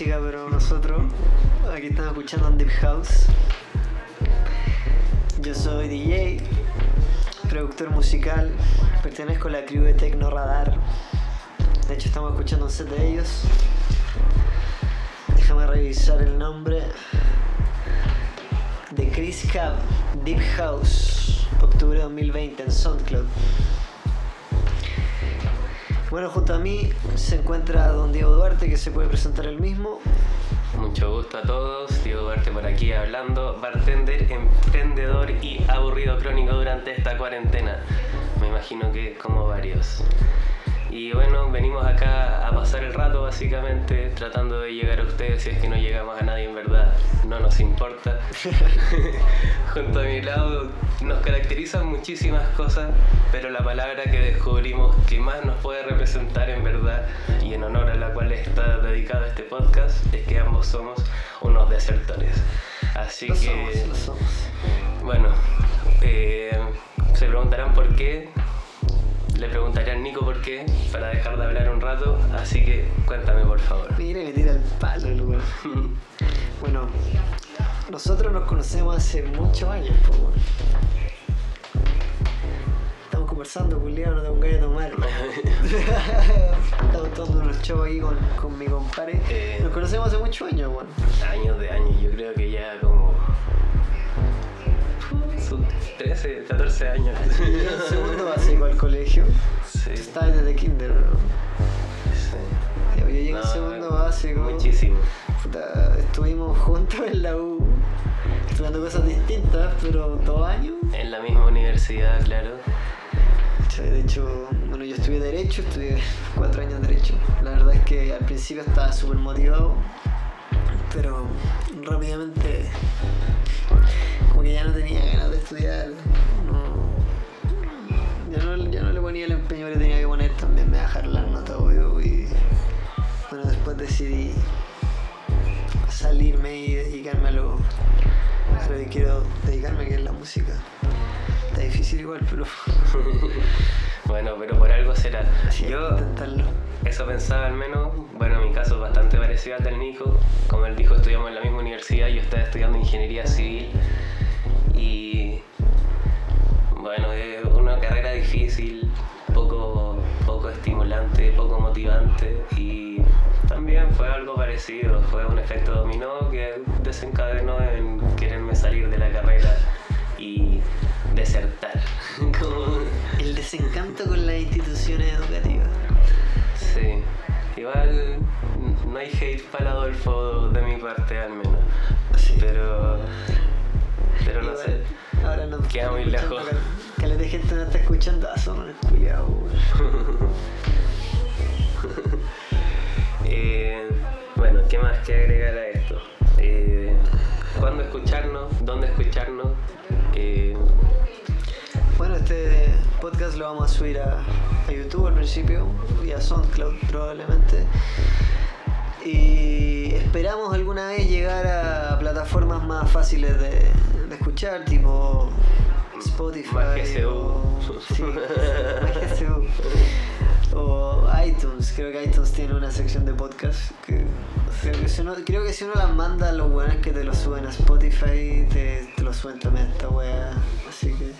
música, pero nosotros aquí estamos escuchando Deep House. Yo soy DJ, productor musical, pertenezco a la crew de Tecno Radar. De hecho, estamos escuchando un set de ellos. Déjame revisar el nombre. De Chris Cab, Deep House, octubre 2020 en SoundCloud. Bueno, junto a mí se encuentra don Diego Duarte, que se puede presentar el mismo. Mucho gusto a todos, Diego Duarte por aquí hablando, bartender, emprendedor y aburrido crónico durante esta cuarentena. Me imagino que como varios. Y bueno, venimos acá a pasar el rato básicamente, tratando de llegar a ustedes si es que no llegamos a nadie en verdad, no nos importa. Junto a mi lado nos caracterizan muchísimas cosas, pero la palabra que descubrimos que más nos puede representar en verdad y en honor a la cual está dedicado este podcast es que ambos somos unos desertores. Así Lo que, somos, lo somos. bueno, eh, se preguntarán por qué. Le preguntaré a Nico por qué, para dejar de hablar un rato, así que cuéntame por favor. Mira, me tira el palo el weón. Bueno, nosotros nos conocemos hace muchos años, po, weón. Estamos conversando, culiado, no tengo un gallo de tomar. Estamos tomando unos shows aquí con, con mi compadre. Eh. Nos conocemos hace muchos años, weón. años de años, yo creo que ya como sus 13, 14 años. Yo en segundo básico al colegio. Sí, Estaba desde kinder, bro. sí. Yo llegué en No, segundo básico. Muchísimo. Puta, estuvimos juntos en la U, estudiando cosas distintas, pero dos años. En la misma universidad, claro. De hecho, bueno, yo estudié Derecho, estudié cuatro años de Derecho. La verdad es que al principio estaba súper motivado, pero rápidamente como que ya no tenía ganas de estudiar. No, ya, no, ya no le ponía el empeño que tenía que poner, también me bajar las notas, obvio. Y bueno, después decidí salirme y dedicarme a lo, a lo que quiero dedicarme, que es la música. Está difícil igual, pero Bueno, pero por algo será. sí, Yo intentarlo. eso pensaba al menos, bueno, en mi caso es bastante parecido al del Nico. Como él dijo, estudiamos en la misma universidad, yo estaba estudiando ingeniería civil y bueno, es una carrera difícil, poco, poco estimulante, poco motivante y también fue algo parecido, fue un efecto dominó que desencadenó en quererme salir de la carrera y desertar. Como- El desencanto con las instituciones educativas. Sí, igual no hay hate para Adolfo de mi parte al menos, Queda muy lejos. Caleta de gente no está escuchando. Son unos culiados, weón. Eh, bueno, ¿qué más que agregar a esto? Eh, ¿Cuándo escucharnos? ¿Dónde escucharnos? Eh, Bueno, este podcast lo vamos a subir a, a YouTube al principio y a SoundCloud probablemente. Y esperamos alguna vez llegar a plataformas más fáciles de escuchar, tipo Spotify. O- sí, iTunes, creo que iTunes tiene una sección de podcast que creo que si uno, creo que si uno las manda a los weones que te lo suben a Spotify, te, te lo suben también a esta wea. Así que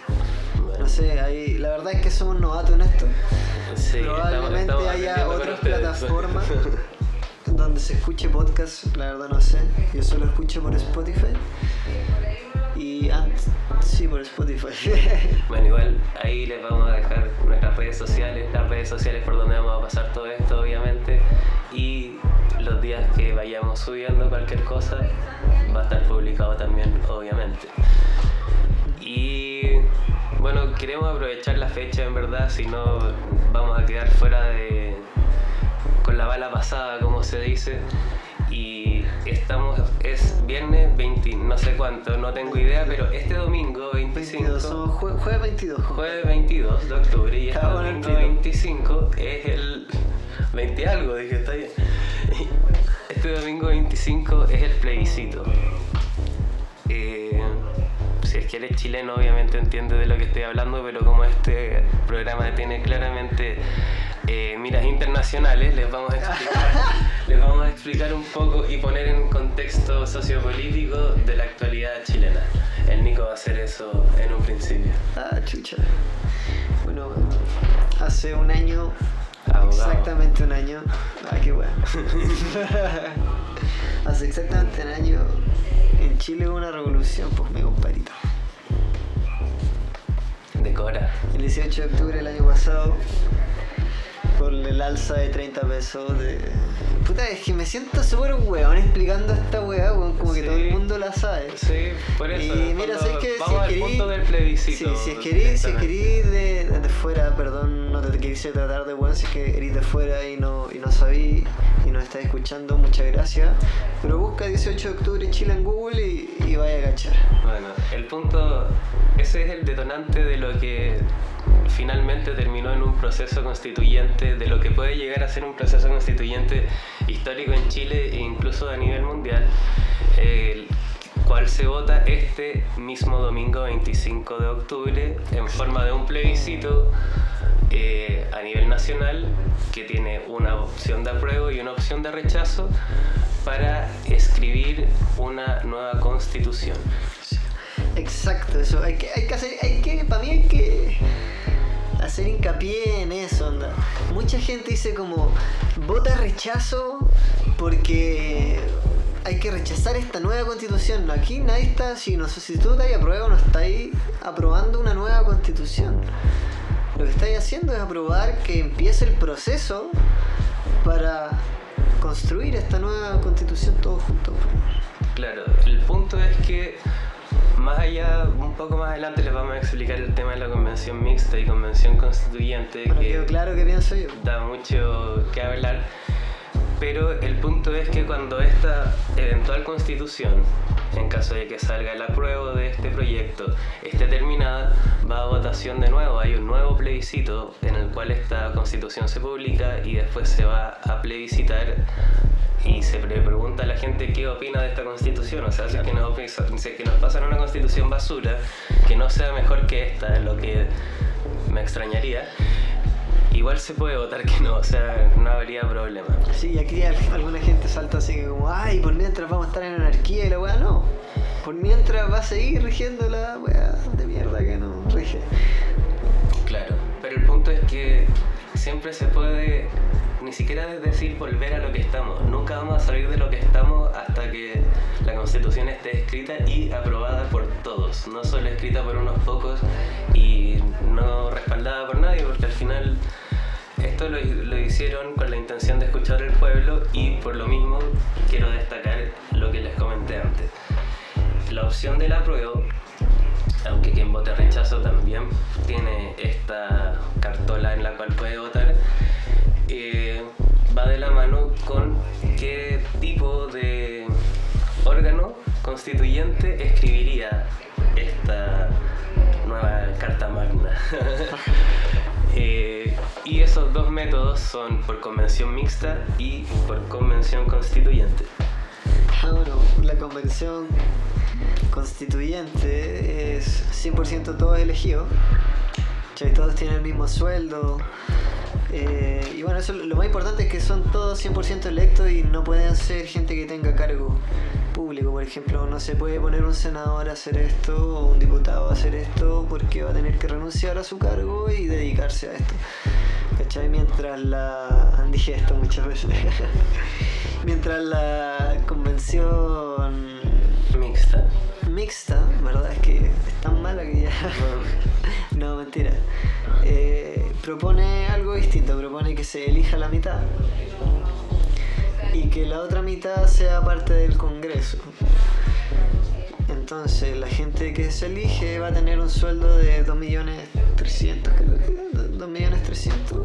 no sé, ahí, la verdad es que somos novatos en esto. sí, Probablemente estamos- estamos haya otras plataformas donde se escuche podcast, la verdad no sé. Yo solo escucho por Spotify. Y sí, por Spotify. Bueno, igual ahí les vamos a dejar nuestras redes sociales, las redes sociales por donde vamos a pasar todo esto, obviamente. Y los días que vayamos subiendo cualquier cosa va a estar publicado también, obviamente. Y bueno, queremos aprovechar la fecha en verdad, si no vamos a quedar fuera de. con la bala pasada, como se dice. Y estamos, es viernes 20, no sé cuánto, no tengo idea, pero este domingo 25. 22, somos jue- jueves 22. Jueves 22 de octubre y este domingo tiro. 25 es el 20 algo, dije, está bien. Este domingo 25 es el plebiscito. Eh, si es que eres chileno, obviamente entiendes de lo que estoy hablando, pero como este programa tiene claramente eh, miras internacionales, les vamos, a explicar, les vamos a explicar un poco y poner en contexto sociopolítico de la actualidad chilena. El Nico va a hacer eso en un principio. Ah, chucha. Bueno, hace un año, Abogado. exactamente un año. Ah, qué bueno. hace exactamente un año en Chile hubo una revolución, pues mi compadrito. Decora. El 18 de octubre del año pasado, por el alza de 30 pesos de... Puta, es que me siento súper weón explicando esta weá, weón, como que todo el mundo la sabe. Sí, por eso. Y mira, fondo, ¿sabes qué? Si al querí- punto del plebiscito. Sí, si es que si es que eres de, de fuera, perdón, no te quise tratar de weón, si es que eres de fuera y no, y no sabí y nos estás escuchando, muchas gracias. Pero busca 18 de octubre Chile en Google y, y vaya a cachar. Bueno, el punto, ese es el detonante de lo que finalmente terminó en un proceso constituyente, de lo que puede llegar a ser un proceso constituyente histórico en Chile e incluso a nivel mundial, el cual se vota este mismo domingo 25 de octubre en forma de un plebiscito eh, a nivel nacional que tiene una opción de apruebo y una opción de rechazo para escribir una nueva constitución. Exacto, eso. Hay que, hay que hacer, hay que, para mí hay que hacer hincapié en eso, onda. Mucha gente dice como, vota rechazo porque hay que rechazar esta nueva constitución. Aquí nadie está, si, no, si tú estás aprueba no estáis aprobando una nueva constitución. Lo que estáis haciendo es aprobar que empiece el proceso para construir esta nueva constitución todos juntos. Claro, el punto es que más allá, un poco más adelante les vamos a explicar el tema de la convención mixta y convención constituyente Bueno, que quedó claro que pienso yo. da mucho que hablar, pero el punto es que cuando esta eventual constitución, en caso de que salga el apruebo de este proyecto, esté terminada, va a votación de nuevo, hay un nuevo plebiscito en el cual esta constitución se publica y después se va a plebiscitar y se le pregunta a la gente qué opina de esta constitución. O sea, si es que nos, si es que nos pasan una constitución basura, que no sea mejor que esta, lo que me extrañaría, igual se puede votar que no, o sea, no habría problema. Sí, y aquí al- alguna gente salta así que como, ay, por mientras vamos a estar en anarquía y la weá no. Por mientras va a seguir rigiendo la weá de mierda que no rige. Claro, pero el punto es que siempre se puede, ni siquiera es decir volver a lo que estamos. Nunca vamos a salir de lo que estamos hasta que la constitución esté escrita y aprobada por todos, no solo escrita por unos pocos y no respaldada por nadie, porque al final esto lo, hicieron con la intención de escuchar al pueblo y por lo mismo quiero destacar lo que les comenté antes. La opción del apruebo aunque quien vote rechazo también tiene esta cartola en la cual puede votar, eh, va de la mano con qué tipo de órgano constituyente escribiría esta nueva carta magna. Eh, y esos dos métodos son por convención mixta y por convención constituyente. Ah, bueno, la convención constituyente es 100% todos elegidos. Todos tienen el mismo sueldo. Eh, y bueno, eso, lo más importante es que son todos 100% electos y no pueden ser gente que tenga cargo público. Por ejemplo, no se puede poner un senador a hacer esto o un diputado a hacer esto porque va a tener que renunciar a su cargo y dedicarse a esto. ¿Cachai? Mientras la... Dije esto muchas veces. Mientras la convención Mixta. Mixta, ¿verdad? Es que es tan mala que ya... no, mentira. Eh, propone algo distinto, propone que se elija la mitad y que la otra mitad sea parte del Congreso. Entonces, la gente que se elige va a tener un sueldo de 2.300.000, creo que, 2.300.000,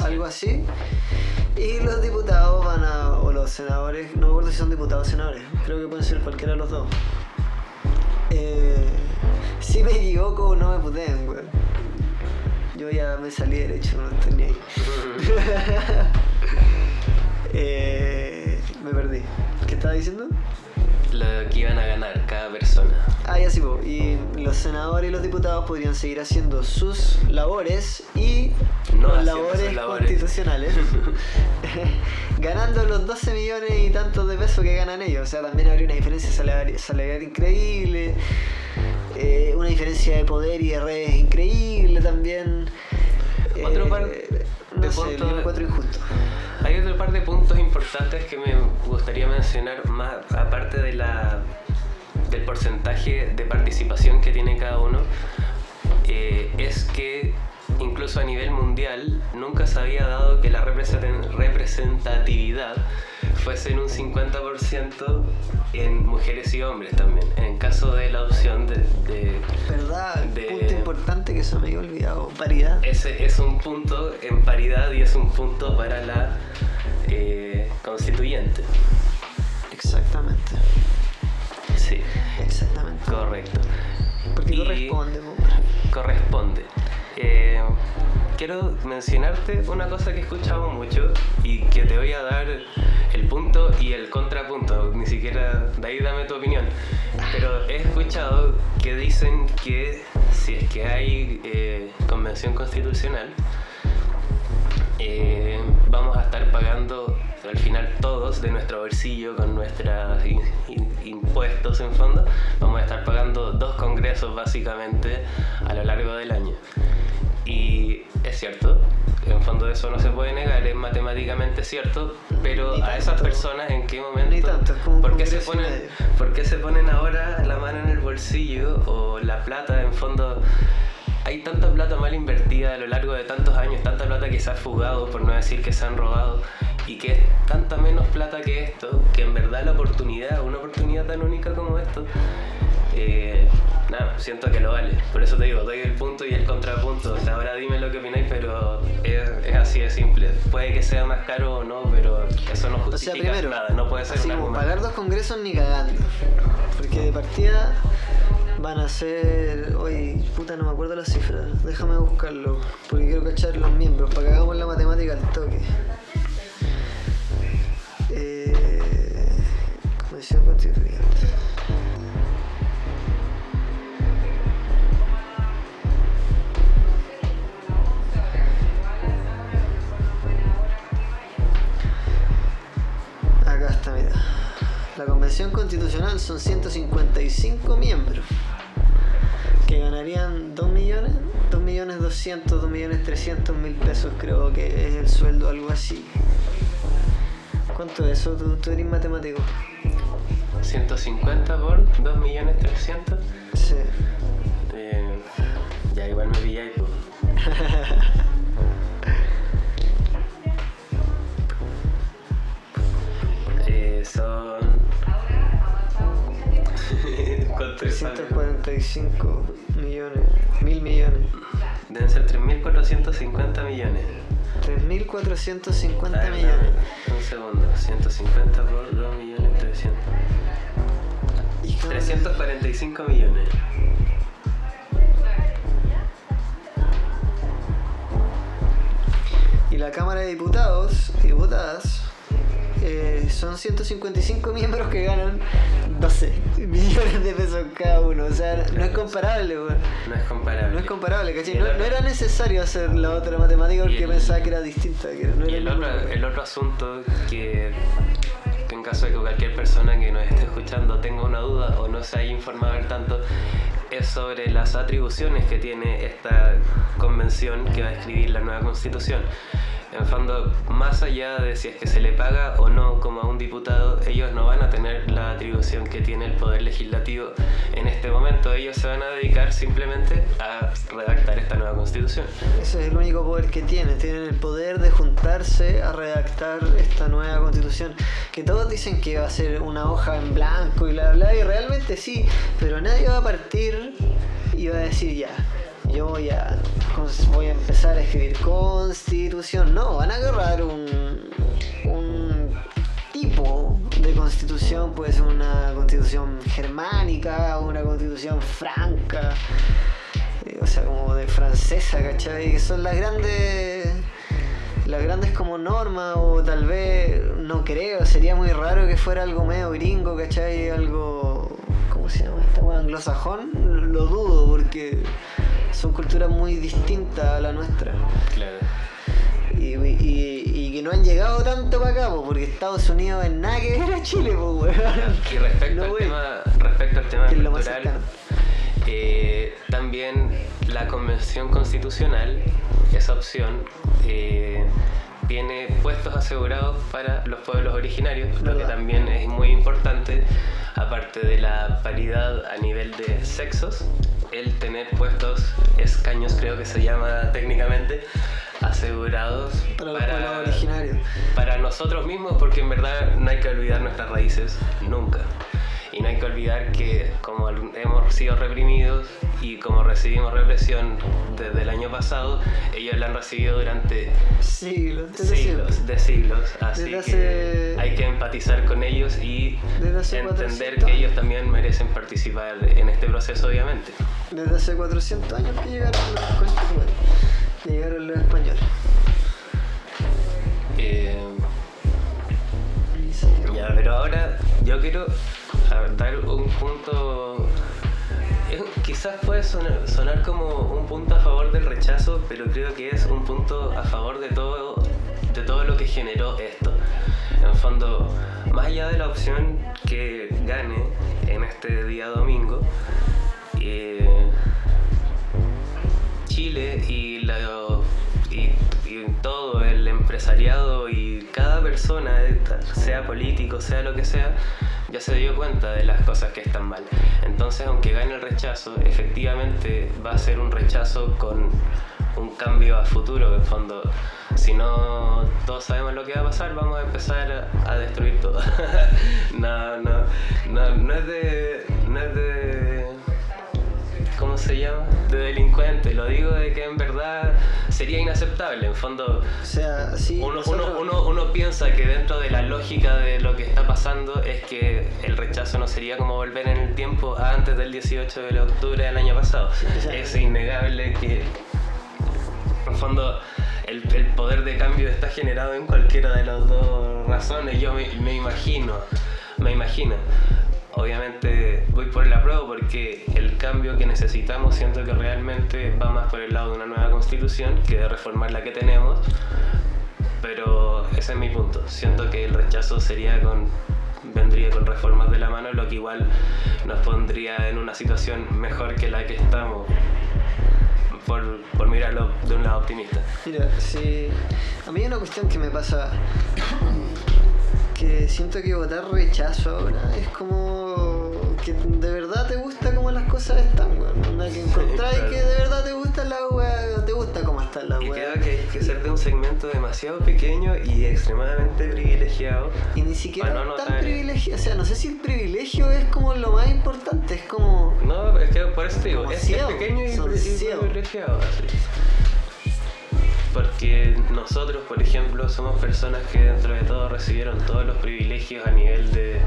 algo así. Y los diputados van a, o los senadores, no me acuerdo si son diputados o senadores, creo que pueden ser cualquiera de los dos. Eh, si me equivoco, no me puteen, weón. Yo ya me salí derecho, no ni ahí. Eh, me perdí. ¿Qué estaba diciendo? Lo que iban a ganar cada persona. Ah, ya sí, po. y los senadores y los diputados podrían seguir haciendo sus labores y No las labores, sus labores. constitucionales, ganando los 12 millones y tantos de pesos que ganan ellos. O sea, también habría una diferencia salarial, salarial increíble, eh, una diferencia de poder y de redes increíble también. Otro Eh, par de no sé, puntos- yo lo encuentro injusto. Hay otro par de puntos importantes que me gustaría mencionar más aparte de la del porcentaje de participación que tiene cada uno eh, es que incluso a nivel mundial nunca se había dado que la representatividad fuese en un 50% en mujeres y hombres también en caso de la opción de, de ¿Verdad? De- Punto importante que se me había olvidado. Paridad. ese es un punto en paridad y es un punto para la eh, constituyente. Exactamente. Sí, Exactamente. correcto. Porque Y- corresponde, po. Corresponde. Eh, quiero mencionarte una cosa que he escuchado mucho y que te voy a dar el punto y el contrapunto. Ni siquiera de ahí dame tu opinión. Pero he escuchado que dicen que si es que hay eh, convención constitucional, eh, vamos a estar pagando al final todos de nuestro bolsillo con nuestros impuestos en fondo, vamos a estar pagando dos congresos básicamente a lo largo del año. Y es cierto, en fondo eso no se puede negar, es matemáticamente cierto, pero a esas personas en qué momento, tanto, ¿por, qué se ponen. ¿por qué se ponen ahora la mano en el bolsillo o la plata en fondo? hay tanta plata mal invertida a lo largo de tantos años, tanta plata que se ha fugado, por no decir que se han robado, y que es tanta menos plata que esto, que en verdad la oportunidad, una oportunidad tan única como esto, eh, nada, siento que lo vale. Por eso te digo, doy el punto y el contrapunto. O sea, ahora dime lo que opináis, pero es, es así de simple. Puede que sea más caro o no, pero eso no O sea, justifica primero, nada, no puede ser así como pagar dos congresos ni cagando. Porque de partida van a ser. Oye, puta, no me acuerdo la cifra. Déjame buscarlo. Porque quiero cachar los miembros para que hagamos la matemática al toque. Eh, Convención Constituyente. La Convención Constitucional son 155 miembros que ganarían 2 millones, 2 millones 200, 2 millones 300 mil pesos creo que es el sueldo, algo así. ¿Cuánto es eso? ¿Tú, tú eres matemático? 150 por 2.300.000. Sí. Eh, ya igual me pilláis, pues. 345 millones, mil millones. Deben ser 3.450 millones. 3.450 A ver, millones. Un segundo. 150 por 2 millones 300. Hija de- 345 millones. Y la Cámara de Diputados Diputadas eh, son 155 miembros que ganan 12 millones de pesos cada uno. O sea, no es comparable, weón. No es comparable. No es comparable, ¿cachai? No, era necesario hacer la otra matemática porque el- pensaba que era distinta. Que no Y era el otro, número. el otro asunto que, que en caso de que cualquier persona que nos esté escuchando tenga una duda o no se haya informado al tanto, es sobre las atribuciones que tiene esta convención que va a escribir la nueva constitución. En fondo, más allá de si es que se le paga o no como a un diputado, ellos no van a tener la atribución que tiene el Poder Legislativo en este momento. Ellos se van a dedicar simplemente a redactar esta nueva constitución. Ese es el único poder que tienen. Tienen el poder de juntarse a redactar esta nueva constitución. Que todos dicen que va a ser una hoja en blanco y bla, bla, y realmente sí. Pero nadie va a partir y va a decir ya. Yo voy a, voy a empezar a escribir constitución. No, van a agarrar un, un tipo de constitución. Puede ser una constitución germánica, una constitución franca eh, o sea, como de francesa, ¿cachai? Que son las grandes, las grandes como normas, o tal vez, no creo, sería muy raro que fuera algo medio gringo, ¿cachai? Algo, ¿cómo se llama esta anglosajón, lo dudo porque son culturas muy distintas a la nuestra. Claro. Y, y- y que no han llegado tanto para acá, po, porque Estados Unidos es nada que ver a Chile, pues weón. Y respecto, No, al, tema, respecto al cultural, eh, también la convención constitucional, esa opción, eh, tiene puestos asegurados para los pueblos originarios, lo que también es muy importante, aparte de la paridad a nivel de sexos, el tener puestos, escaños creo que se llama técnicamente, asegurados Para los pueblos originarios. para nosotros mismos, porque en verdad no hay que olvidar nuestras raíces nunca. Y no hay que olvidar que como hemos sido reprimidos y como recibimos represión desde el año pasado, ellos la han recibido durante Siglos, desde siempre. siglos de siglos. Así Desde que hace- hay que empatizar con ellos y entender 400 que ellos también merecen participar en este proceso, obviamente. Desde hace 400 años que llegaron los, llegaron los españoles. Eh, Ya, pero ahora yo quiero dar un punto. es- quizás puede sonar, como un punto a favor del rechazo, pero creo que es un punto a favor de todo, de todo lo que generó esto. En fondo, más allá de la opción que gane en este día domingo, eh, Chile y, la, y, y todo empresariado y cada persona, sea político, sea lo que sea, ya se dio cuenta de las cosas que están mal. Entonces, aunque gane el rechazo, efectivamente va a ser un rechazo con un cambio a futuro, en fondo. Si no todos sabemos lo que va a pasar, vamos a empezar a destruir todo. no, no, no, no es de... No es de ¿cómo se llama? De delincuente. Lo digo de que en verdad sería inaceptable. En fondo, O sea, sí. uno, nosotros- uno, uno, uno piensa que dentro de la lógica de lo que está pasando es que el rechazo no sería como volver en el tiempo a antes del 18 de octubre del año pasado. Es innegable que, en fondo, el, el poder de cambio está generado en cualquiera de las dos razones. Yo me, me imagino, me imagino. Obviamente voy por el apruebo porque el cambio que necesitamos siento que realmente va más por el lado de una nueva constitución que de reformar la que tenemos. Pero ese es mi punto. Siento que el rechazo sería con vendría con reformas de la mano, lo que igual nos pondría en una situación mejor que la que estamos. Por, por mirarlo de un lado optimista. Mira, sí. A mí hay una cuestión que me pasa. Que siento que votar rechazo ahora es como. Que de verdad te gusta como las cosas están, weón. Una que encontráis claro. que de verdad te gusta la weá. Te gusta cómo están las Y weas. creo que hay que ser de un segmento demasiado pequeño y extremadamente privilegiado. Y ni siquiera no tan privilegio. O sea, no sé si el privilegio es como lo más importante. Es como. No, es que por eso te digo, es, es pequeño y, y privilegiado. así. Porque nosotros, por ejemplo, somos personas que dentro de todo recibieron todos los privilegios a nivel de,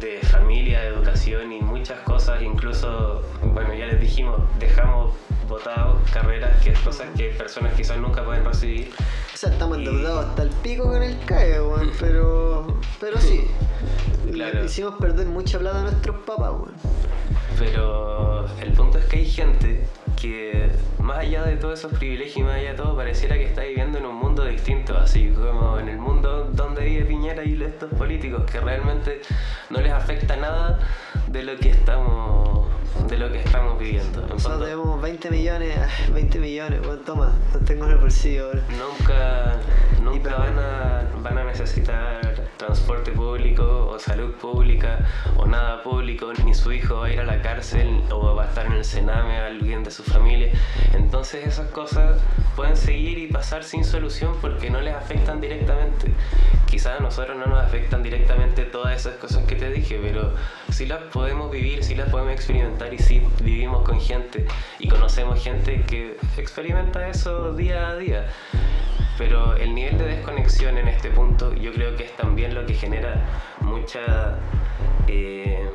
de familia, de educación y muchas cosas, incluso, bueno, ya les dijimos, dejamos votados carreras que es cosas que personas quizás nunca pueden recibir. O sea, estamos Y- endeudados hasta el pico con el CAE, weón. Pero. Pero sí. Claro. Le hicimos perder mucha plata a nuestros papás, weón. Pero el punto es que hay gente que, más allá de todos esos privilegios y más allá de todo, pareciera que está viviendo en un mundo distinto, así como en el mundo donde vive Piñera y estos políticos, que realmente no les afecta nada de lo que estamos, de lo que estamos viviendo. En Nosotros fondo, debemos 20 millones, ah, 20 millones, weón, toma, los tengo en el bolsillo ahora. nunca, nunca van a, van a necesitar transporte público o salud pública o nada público, ni su hijo va a ir a la cárcel o va a estar en el cename alguien de su familia. Entonces esas cosas pueden seguir y pasar sin solución porque no les afectan directamente. Quizás a nosotros no nos afectan directamente todas esas cosas que te dije, pero sí las podemos vivir, sí las podemos experimentar y sí vivimos con gente y conocemos gente que experimenta eso día a día. Pero el nivel de desconexión en este punto yo creo que es también lo que genera mucha eh,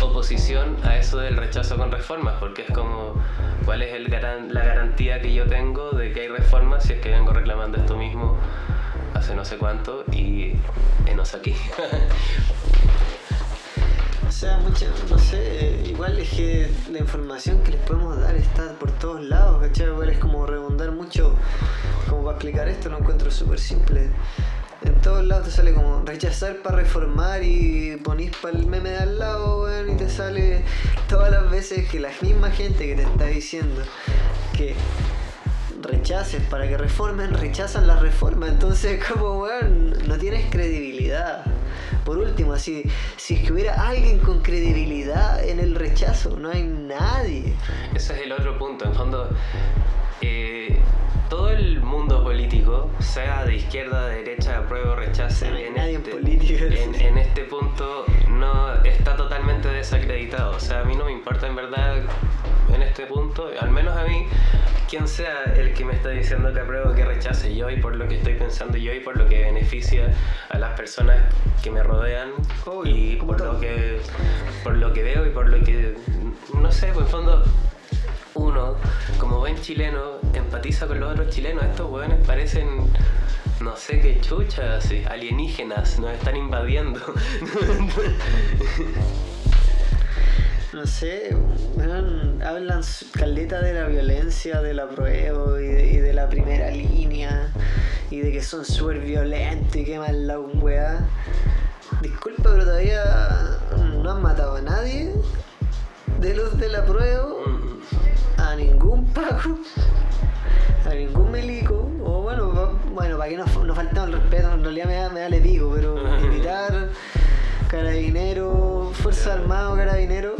oposición a eso del rechazo con reformas, porque es como, ¿cuál es el la garantía que yo tengo de que hay reformas si es que vengo reclamando esto mismo hace no sé cuánto y enos aquí? Sea, mucha, no sé, igual es que la información que les podemos dar está por todos lados, ¿cachai? Igual es como redundar mucho, como para explicar esto, lo encuentro súper simple. En todos lados te sale como rechazar para reformar y ponís para el meme de al lado, weón, y te sale todas las veces que la misma gente que te está diciendo que rechaces para que reformen, rechazan la reforma. Entonces, como, weón, no tienes credibilidad. Por último, así, si es que hubiera alguien con credibilidad en el rechazo, no hay nadie. Ese es el otro punto. En fondo, eh, todo el mundo político, sea de izquierda, de derecha, apruebo o rechace, en, este, en, en este punto no está totalmente desacreditado. O sea, a mí no me importa en verdad en este punto, al menos a mí, quien sea el que me está diciendo que apruebo o que rechace yo y por lo que estoy pensando yo y por lo que beneficia a las personas que me rodean Obvio, y por todo. lo que por lo que veo y por lo que no sé, pues en fondo uno, como buen chileno, empatiza con los otros chilenos. Estos hueones parecen, no sé qué chucha, así, alienígenas, nos están invadiendo. No sé, hablan caleta de la violencia, del apruebo y de, y de la primera línea y de que son súper violentos y queman la weá. Disculpa, pero todavía no han matado a nadie de los del apruebo, a ningún Paco, a ningún Melico, o bueno, pa- bueno, para que no, no faltemos el respeto, en realidad me da, me da le pico, pero militar, carabinero, fuerza armada, carabinero,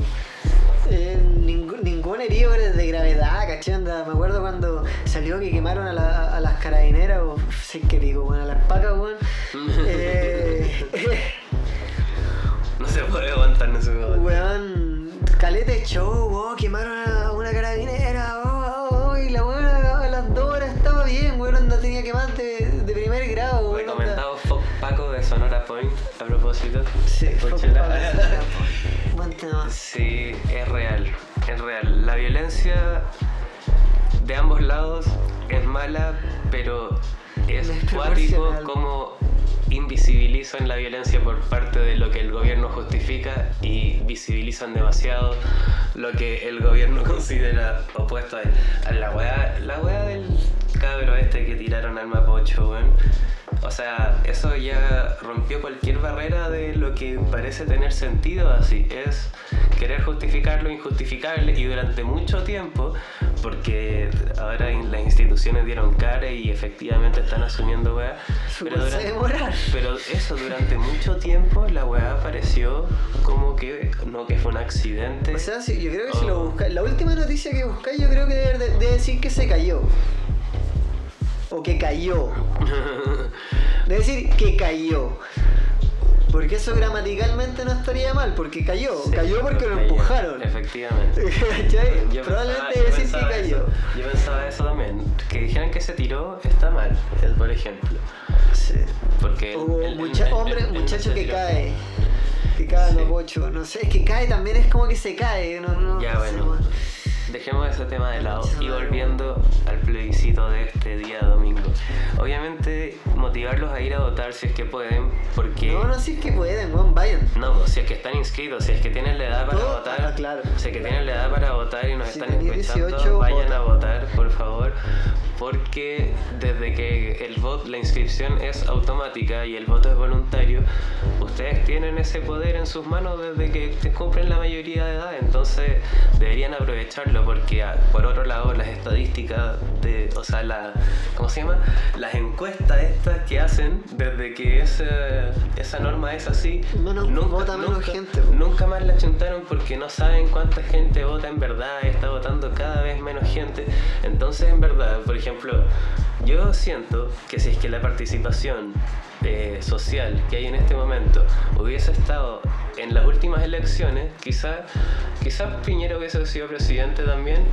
eh, ningún, ningún herido de gravedad, ¿cachai? Onda, Me acuerdo cuando salió que quemaron a, la- a las carabineras, o sé qué pico, bueno, a las pacas, weón. Eh, no se puede aguantar, no se puede aguantar. Weón, calete show, oh, quemaron a una carabinera, Sí, Buen tema. Es real, es real. La violencia de ambos lados es mala, pero es cuático como invisibilizan la violencia por parte de lo que el gobierno justifica y visibilizan demasiado lo que el gobierno considera opuesto. A la weá, la weá del cabro este que tiraron al Mapocho, weón. O sea, eso ya rompió cualquier barrera de lo que parece tener sentido así. Es querer justificar lo injustificable y durante mucho tiempo, porque ahora las instituciones dieron cara y efectivamente están asumiendo weá. Pero, bolsa dura- de moral. pero eso, durante mucho tiempo la weá pareció como que no que fue un accidente. O sea, sí, yo creo que si lo buscáis, la última noticia que buscáis, yo creo que debe, debe decir que se cayó. O que cayó. Decir que cayó. Porque eso gramaticalmente no estaría mal, porque cayó. Sí, cayó porque lo empujaron. Efectivamente. Yo Probablemente pensaba- yo decir que cayó. eso. Yo pensaba eso también. Que dijeran que se tiró está mal, por ejemplo. Sí. Porque. O el- mucha- el- hombre, el- muchacho que cae. Que cae Sí. no pocho. No sé, es que cae también es como que se cae. No, no, Ya, no sé, bueno. Dejemos ese tema de lado y volviendo al plebiscito de este día domingo. Obviamente, motivarlos a ir a votar si es que pueden, porque. No, no, si es que pueden, vayan. No, si es que están inscritos, si es que tienen la edad para Todo- votar, ah, claro. si es que tienen la edad para votar y nos Si están escuchando, 18, vayan vota. a votar, por favor, porque desde que el voto, la inscripción es automática y el voto es voluntario, ustedes tienen ese poder en sus manos desde que cumplen la mayoría de edad, entonces deberían aprovecharlo porque ah, por otro lado las estadísticas de, o sea, la, ¿cómo se llama? Las encuestas estas que hacen desde que esa, esa norma es así, Menos- vota menos gente, po. Nunca más la chuntaron porque no saben cuánta gente vota en verdad está votando cada vez menos gente. Entonces, en verdad, por ejemplo, yo siento que si es que la participación eh, social que hay en este momento hubiese estado en las últimas elecciones, quizás quizás Piñera hubiese sido presidente también,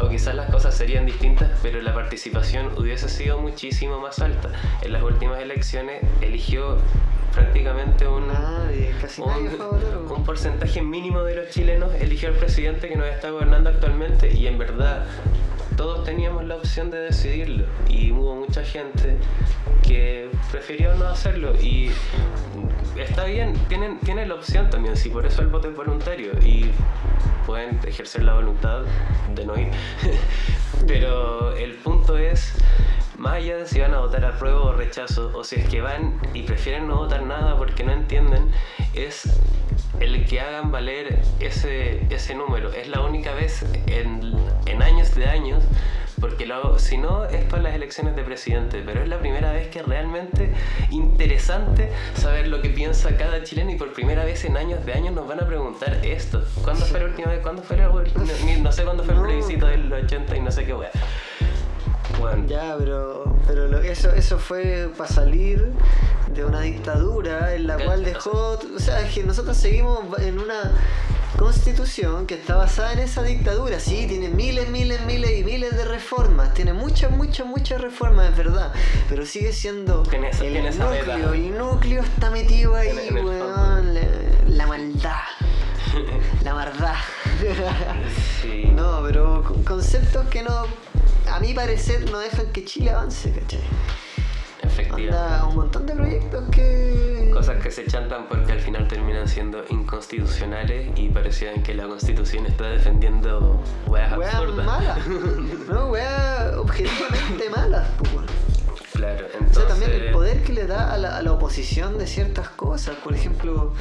o quizás las cosas serían distintas, pero la participación hubiese sido muchísimo más alta. En las últimas elecciones eligió prácticamente un, Nadie, casi nadie un, weón. un porcentaje mínimo de los chilenos eligió al presidente que nos está gobernando actualmente y en verdad todos teníamos la opción de decidirlo y hubo mucha gente que prefirió no hacerlo y está bien, tienen, tienen la opción también, si por eso el voto es voluntario y pueden ejercer la voluntad de no ir. Pero el punto es, más allá de si van a votar a prueba o rechazo, o si es que van y prefieren no votar nada porque no entienden, es el que hagan valer ese, ese número. Es la única vez en, en años de años porque lo, si no es para las elecciones de presidente, pero es la primera vez que es realmente interesante saber lo que piensa cada chileno y por primera vez en años de años nos van a preguntar esto. ¿Cuándo fue la última vez? ¿Cuándo fue la, no, no sé cuándo fue el plebiscito del 80 y no sé qué wea. Bueno. Ya, pero, pero lo, eso, eso fue para salir de una dictadura en la cual dejó... O sea, es que nosotros seguimos en una constitución que está basada en esa dictadura. Sí, tiene miles, miles, miles y miles de reformas. Tiene muchas, muchas, muchas reformas, es verdad. Pero sigue siendo el núcleo. El núcleo está metido ahí, weón. La, maldad. la maldad. No, pero conceptos que no, a mi parecer, no dejan que Chile avance, ¿cachai? Efectivamente. un montón de proyectos que. Cosas que se chantan porque al final terminan siendo inconstitucionales y parecían que la constitución está defendiendo weas absurdas. malas. no, weas objetivamente malas, pues. Claro, entonces... O sea, también el poder que le da a la, a la oposición de ciertas cosas. Por ejemplo,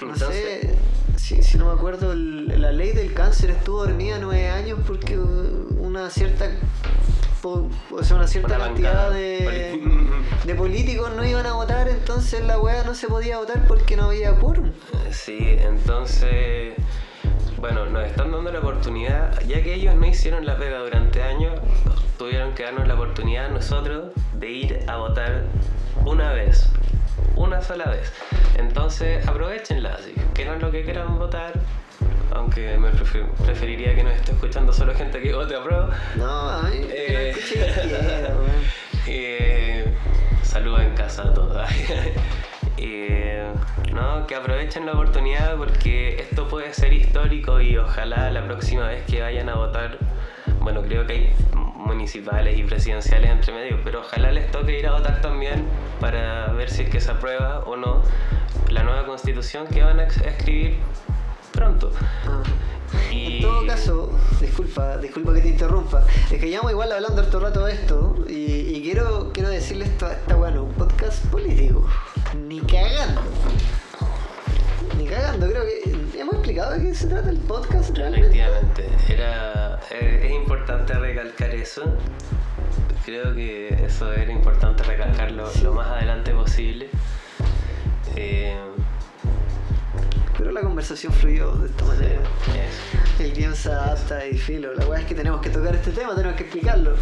no sé, si, si, no me acuerdo, el, la ley del cáncer estuvo dormida nueve años porque una cierta o sea, una cierta cantidad de, de, políticos no iban a votar, entonces la weá no se podía votar porque no había quórum. Sí, entonces, bueno, nos están dando la oportunidad, ya que ellos no hicieron la pega durante años, tuvieron que darnos la oportunidad nosotros de ir a votar una vez, una sola vez. Entonces, aprovechenla, así, que no es lo que quieran votar, aunque me preferiría que nos esté escuchando solo gente que vote a prueba. No, a mí eh, eh, Saludos en casa a todos. eh, no, que aprovechen la oportunidad porque esto puede ser histórico y ojalá la próxima vez que vayan a votar, bueno, creo que hay municipales y presidenciales entre medio, pero ojalá les toque ir a votar también para ver si es que se aprueba o no la nueva constitución que van a escribir pronto. Ah. En todo caso, disculpa, disculpa que te interrumpa, es que llamo igual hablando harto rato de esto y, quiero, quiero decirle esto, está bueno, un podcast político, ni cagando. Ni cagando, creo que hemos explicado de qué se trata el podcast realmente. Efectivamente, era, es, importante recalcar eso. Creo que eso era importante recalcarlo lo más adelante posible. Eh, pero la conversación fluyó de esta manera. El guion se adapta y filo. La weá es que tenemos que tocar este tema, tenemos que explicarlo.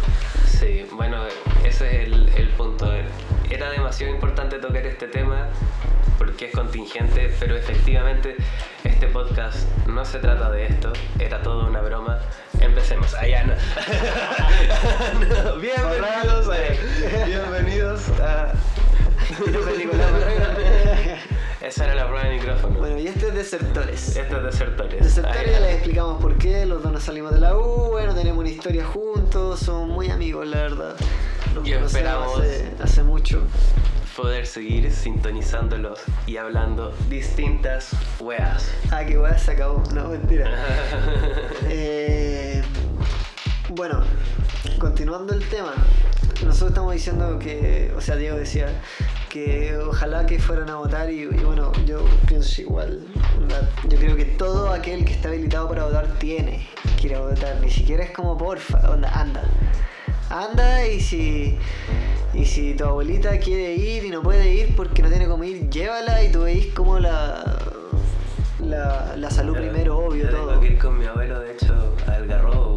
Sí, bueno, ese es el, el punto. Era demasiado importante tocar este tema porque es contingente, pero efectivamente este podcast no se trata de esto, era todo una broma. Empecemos. Allá no. Bienvenidos, a, bienvenidos a esa era la prueba de micrófono. Bueno, y este es Desertores. Este es Desertores. Desertores, ya les explicamos por qué. Los dos nos salimos de la U, bueno, tenemos una historia juntos, somos muy amigos, la verdad. Nos y esperamos hace, hace mucho poder seguir sintonizándolos y hablando distintas weas. Ah, qué weas se acabó. No, mentira. eh, bueno, continuando el tema. Nosotros estamos diciendo que, o sea, Diego decía que ojalá que fueran a votar y, bueno, yo pienso igual. Yo creo que todo aquel que está habilitado para votar tiene que ir a votar. Ni siquiera es como porfa, onda, anda. Anda y si, y si tu abuelita quiere ir y no puede ir porque no tiene cómo ir, llévala y tú veis como la, la, la salud primero, obvio, todo. Tengo que ir con mi abuelo, de hecho, al garro.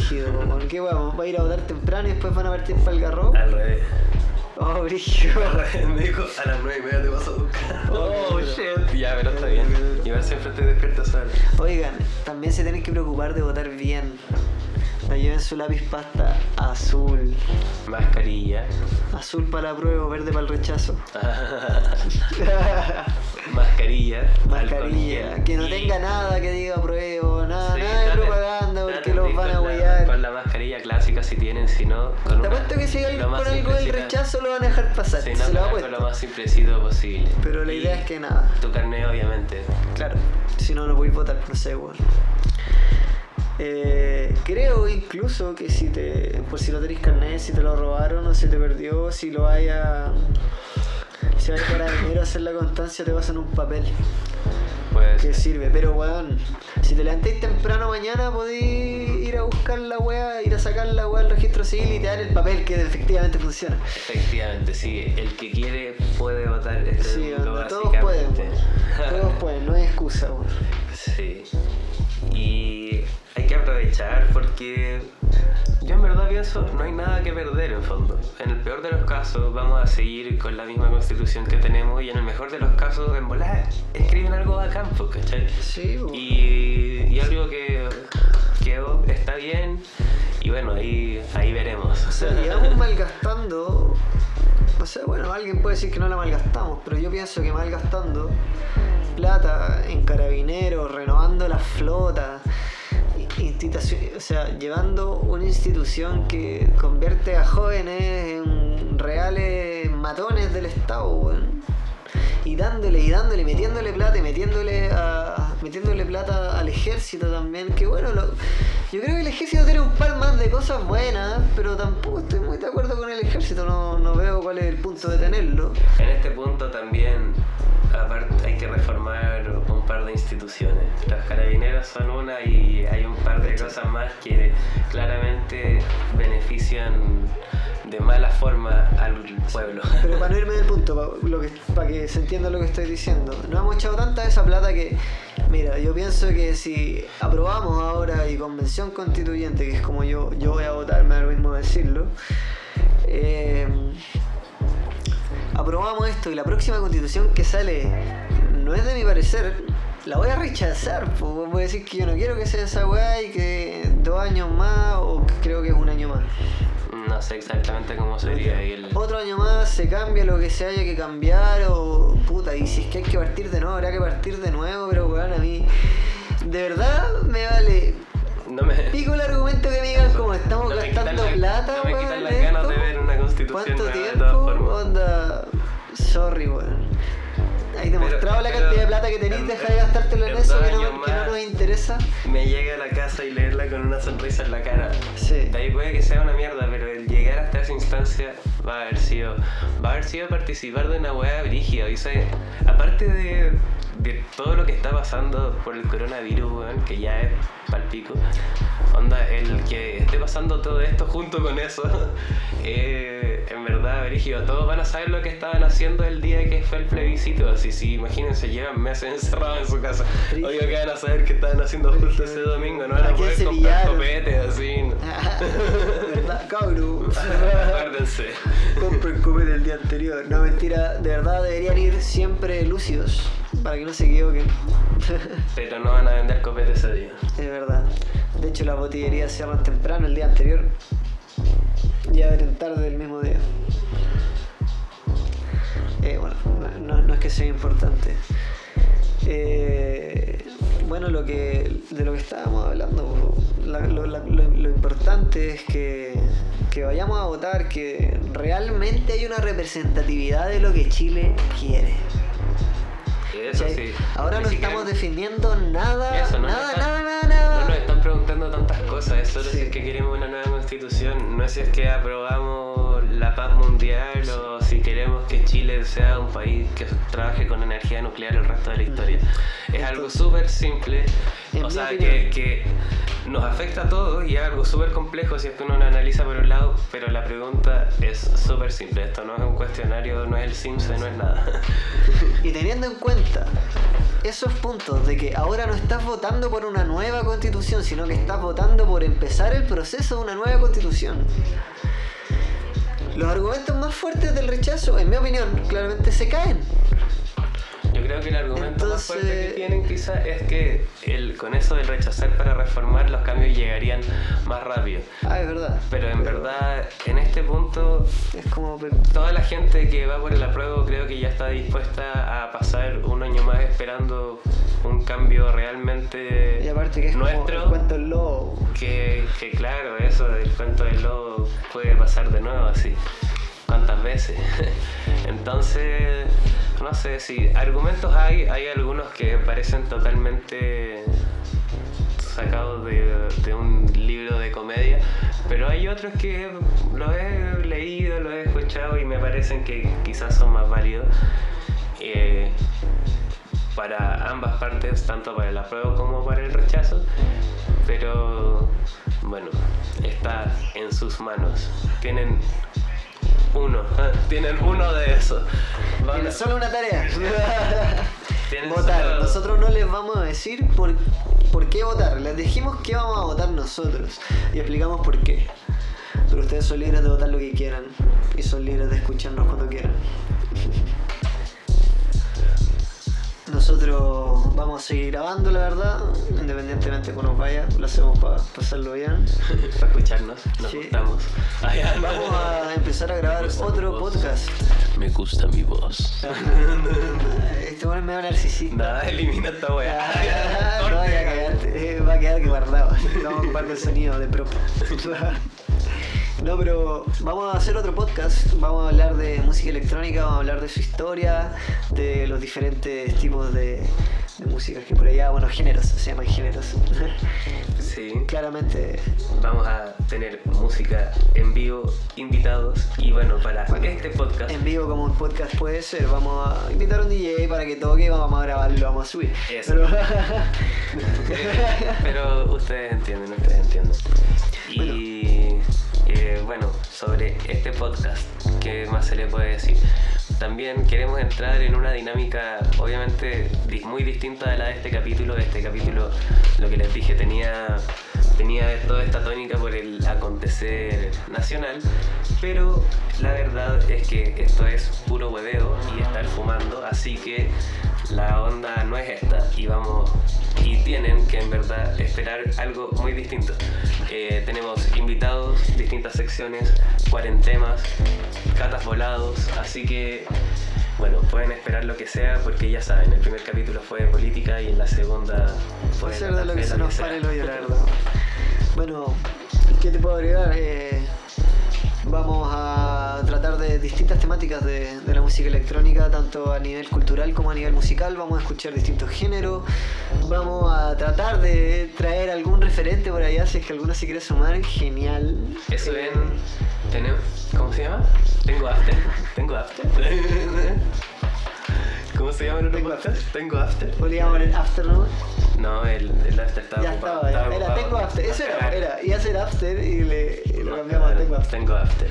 Brígido, ¿por qué, weón? ¿Va a ir a votar temprano y después van a partir para el garro? Al revés. Oh, brillo. Me dijo, a las 9 y media te vas a buscar. Oh, shit. Ya, pero está bien. Igual siempre te despiertas solo. Oigan, también se tienen que preocupar de votar bien. No lleven su lápiz pasta azul. Mascarilla. Azul para la prueba, verde para el rechazo. Mascarilla. Mascarilla. Que no tenga nada que diga prueba, nada, nada de van a huear. política si tienen, sino con Te apuesto que si hay lo con algo del rechazo lo van a dejar pasar. Se no, lo con algo apuesto. lo más simplecito posible. Pero la Y idea es que nada. Tu carnet, obviamente. Claro, si no, no podéis votar, no sé, weón. Eh, creo incluso que si te. Por si no tenéis carnet, si te lo robaron o si te perdió, si lo vaya. Si vais carabinero a hacer la constancia, te pasan un papel Pues, que sirve. Pero weón, si te levantáis temprano mañana, podéis ir a buscar la weá, ir a sacar la weá al registro civil y te dan el papel que efectivamente funciona. efectivamente, sí. El que quiere puede votar. Este Sí, onda, todos pueden. Todos pueden, no hay excusa, weón. Sí. Y hay que aprovechar porque yo en verdad pienso no hay nada que perder en fondo. En el peor de los casos vamos a seguir con la misma constitución que tenemos y en el mejor de los casos en volar escriben algo bacán, pues, ¿cachai? Sí, weón. Y, y algo que, que está bien y bueno, ahí, ahí veremos. O sea, malgastando. O sea, bueno, alguien puede decir que no la malgastamos, pero yo pienso que malgastando plata en carabineros, renovando la flota, o sea, llevando una institución que convierte a jóvenes en reales matones del Estado, weón. Y dándole y dándole, metiéndole plata y metiéndole a, metiéndole plata al ejército también, que bueno, lo- yo creo que el ejército tiene un par más de cosas buenas, pero tampoco estoy muy de acuerdo con el ejército, no, no veo cuál es el punto de tenerlo. En este punto también aparte, hay que reformar un par de instituciones. Los carabineros son una y hay un par de cosas más que claramente benefician de mala forma al pueblo. Pero para no irme del punto, para, que, se entienda lo que estoy diciendo, no hemos echado tanta esa plata que, mira, yo pienso que si aprobamos ahora y convención constituyente, que es como yo, yo voy a votar, me da lo mismo decirlo, eh, aprobamos esto y la próxima constitución que sale no es de mi parecer, la voy a rechazar. pues, voy a decir que yo no quiero que sea esa weá y que dos años más o que creo que es un año más. No sé exactamente cómo sería el... Otro año más se cambia lo que se haya que cambiar o puta, y si es que hay que partir de nuevo, habrá que partir de nuevo, pero weón, a mí de verdad me vale No me... pico el argumento que me digan como estamos No gastando la- plata, no me weón, ganas de ver constitución ¿Cuánto nueva tiempo? Onda, sorry, weón. Ahí demostrado la pero- cantidad de plata que tenéis, en- deja de gastártelo en eso que no, que no nos interesa. Me llega a la casa y leerla con una sonrisa en la cara. Sí. De ahí puede que sea una mierda, pero el llegar hasta esa instancia va a haber sido, va a haber sido participar de una weá brígida. Y sé, aparte de, de todo lo que está pasando por el coronavirus, weón, que ya es palpico, onda, el que esté pasando todo esto junto con eso, eh, en verdad, brígido. Todos van a saber lo que estaban haciendo el día que fue el plebiscito. Así, sí, imagínense, llevan meses encerrados en su casa. Brígido. Obvio que van a saber qué estaban haciendo justo ese domingo, no van ¿A poder comprar copetes así. ¿Verdad, cabrón? Acuérdense. Compren copete el día anterior. No, mentira, de verdad deberían ir siempre lúcidos para que no se equivoquen. Pero no van a vender copetes ese día. es verdad. De hecho, las botillerías cierran temprano el día anterior y abren tarde el mismo día. Eh, bueno, no, es que sea importante. Eh, bueno, lo que, de lo que estábamos hablando, la- lo, la- lo- lo importante es que, que vayamos a votar, que realmente hay una representatividad de lo que Chile quiere. Eso sí. Ahora no estamos defendiendo nada, nada, nada, nada, nada. Preguntando tantas cosas, es solo Sí. si es que queremos una nueva constitución, no es si es que aprobamos la paz mundial o si queremos que Chile sea un país que trabaje con energía nuclear el resto de la historia. Es algo súper simple, o sea, que, que nos afecta a todos y es algo súper complejo si es que uno lo analiza por un lado, pero la pregunta es súper simple, esto no es un cuestionario, no es el Simpson, no es nada. Y teniendo en cuenta esos puntos de que ahora no estás votando por una nueva constitución, sino que estás votando por empezar el proceso de una nueva constitución. Los argumentos más fuertes del rechazo, en mi opinión, claramente se caen. Creo que el argumento más fuerte que tienen quizá es que el, con eso del rechazar para reformar los cambios llegarían más rápido. Ah, es verdad. Pero en verdad, en este punto, Es como... toda la gente que va por el apruebo creo que ya está dispuesta a pasar un año más esperando un cambio Y realmente aparte que es como nuestro. el cuento del lobo. Que, que claro, eso del cuento del lobo puede pasar de nuevo así. ¿Cuántas veces? Entonces, no sé si argumentos hay, hay algunos que parecen totalmente sacados de, de un libro de comedia, pero hay otros que los he leído, los he escuchado y me parecen que quizás son más válidos. eh, para ambas partes, tanto para el apruebo como para el rechazo, pero bueno, está en sus manos. Tienen uno, tienen uno de esos. Tienen solo una tarea. votar. solo- Nosotros no les vamos a decir por, por qué votar. Les dijimos que vamos a votar nosotros y explicamos por qué. Pero ustedes son libres de votar lo que quieran y son libres de escucharnos cuando quieran. Nosotros vamos a seguir grabando, la verdad, independientemente de cómo nos vaya, lo hacemos para pasarlo bien. para escucharnos, nos Sí. gustamos. Ay, ay, Vamos a empezar a grabar otro podcast. Me gusta mi voz. Este bueno es medio narcisista. Nada, elimina esta weá. Ah, no vaya a cagarte, eh, va a quedar que guardado. Vamos a ocupar el sonido de prop. No, pero vamos a hacer otro podcast. Vamos a hablar de música electrónica, vamos a hablar de su historia, de los diferentes tipos de, de músicas que por allá, bueno, géneros, se llaman géneros. Sí, Claramente, vamos a tener música en vivo, invitados y bueno, para Bueno, este podcast. en vivo como un podcast puede ser, vamos a invitar a un DJ para que toque, vamos a grabarlo y lo vamos a subir. Eso. Pero- Pero ustedes entienden, ustedes entienden. Y eh, bueno, sobre este podcast, ¿qué más se le puede decir? También queremos entrar en una dinámica obviamente muy distinta a la de este capítulo. Este capítulo, lo que les dije, tenía, tenía toda esta tónica por el acontecer nacional, pero la verdad es que esto es puro hueveo y estar fumando, así que la onda no es esta y vamos y tienen que en verdad esperar algo muy distinto. Eh, tenemos invitados, distintas secciones, cuarentemas, catas volados, así que bueno, pueden esperar lo que sea porque ya saben, el primer capítulo fue de política y en la segunda Puede fue ser de lo que se nos pare el hoyo, la verdad. Bueno, ¿qué te puedo agregar? Eh, vamos a tratar de distintas temáticas de, de la música electrónica, tanto a nivel cultural como a nivel musical. Vamos a escuchar distintos géneros. Vamos a tratar de traer algún referente por allá, si es que alguno se quiere sumar. Genial. Eso Eh, en... Tenemos, ¿Cómo se llama? Tengo after. Tengo after. ¿Cómo se llama el Tengo podcast? Tengo after. Podríamos poner After, ¿no? No, el, el after estaba ya ocupado. estaba, ya. Era. Tengo After. Eso era, era. A ser After y, le, y lo cambiamos a. Tengo After. Tengo after.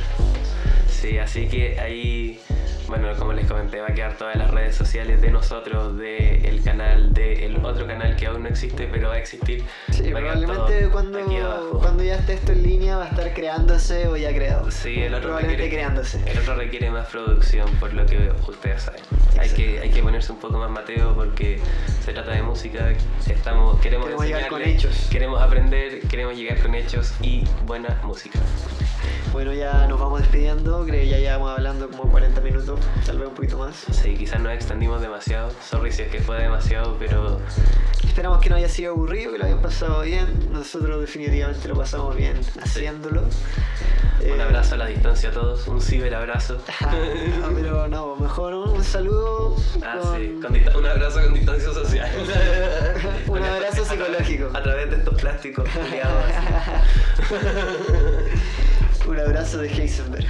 Sí, así que ahí, bueno, como les comenté, va a quedar todas las redes sociales de nosotros, del canal, del otro canal que aún no existe, pero va a existir. Sí, Va probablemente todo cuando, aquí abajo. cuando ya esté esto en línea va a estar creándose o ya creado. Sí, el otro, Probablemente requiere, creándose. el otro requiere más producción, por lo que ustedes saben. Hay que, hay que ponerse un poco más mateo porque se trata de música, estamos, queremos, Queremos llegar con hechos. queremos aprender, queremos llegar con hechos y buena música. Bueno, ya nos vamos despidiendo. Creo que ya llevamos hablando como 40 minutos, tal vez un poquito más. Sí, quizás nos extendimos demasiado, sorry si es que fue demasiado, pero Esperamos que no haya sido aburrido, que lo hayan pasado bien. Nosotros definitivamente lo pasamos bien haciéndolo. un Eh, abrazo a la distancia a todos, un ciberabrazo. no, pero no, mejor un, saludo. Ah, con- sí, con un abrazo con distancia social. Un abrazo psicológico. A través de estos plásticos culiados, un abrazo de Heisenberg.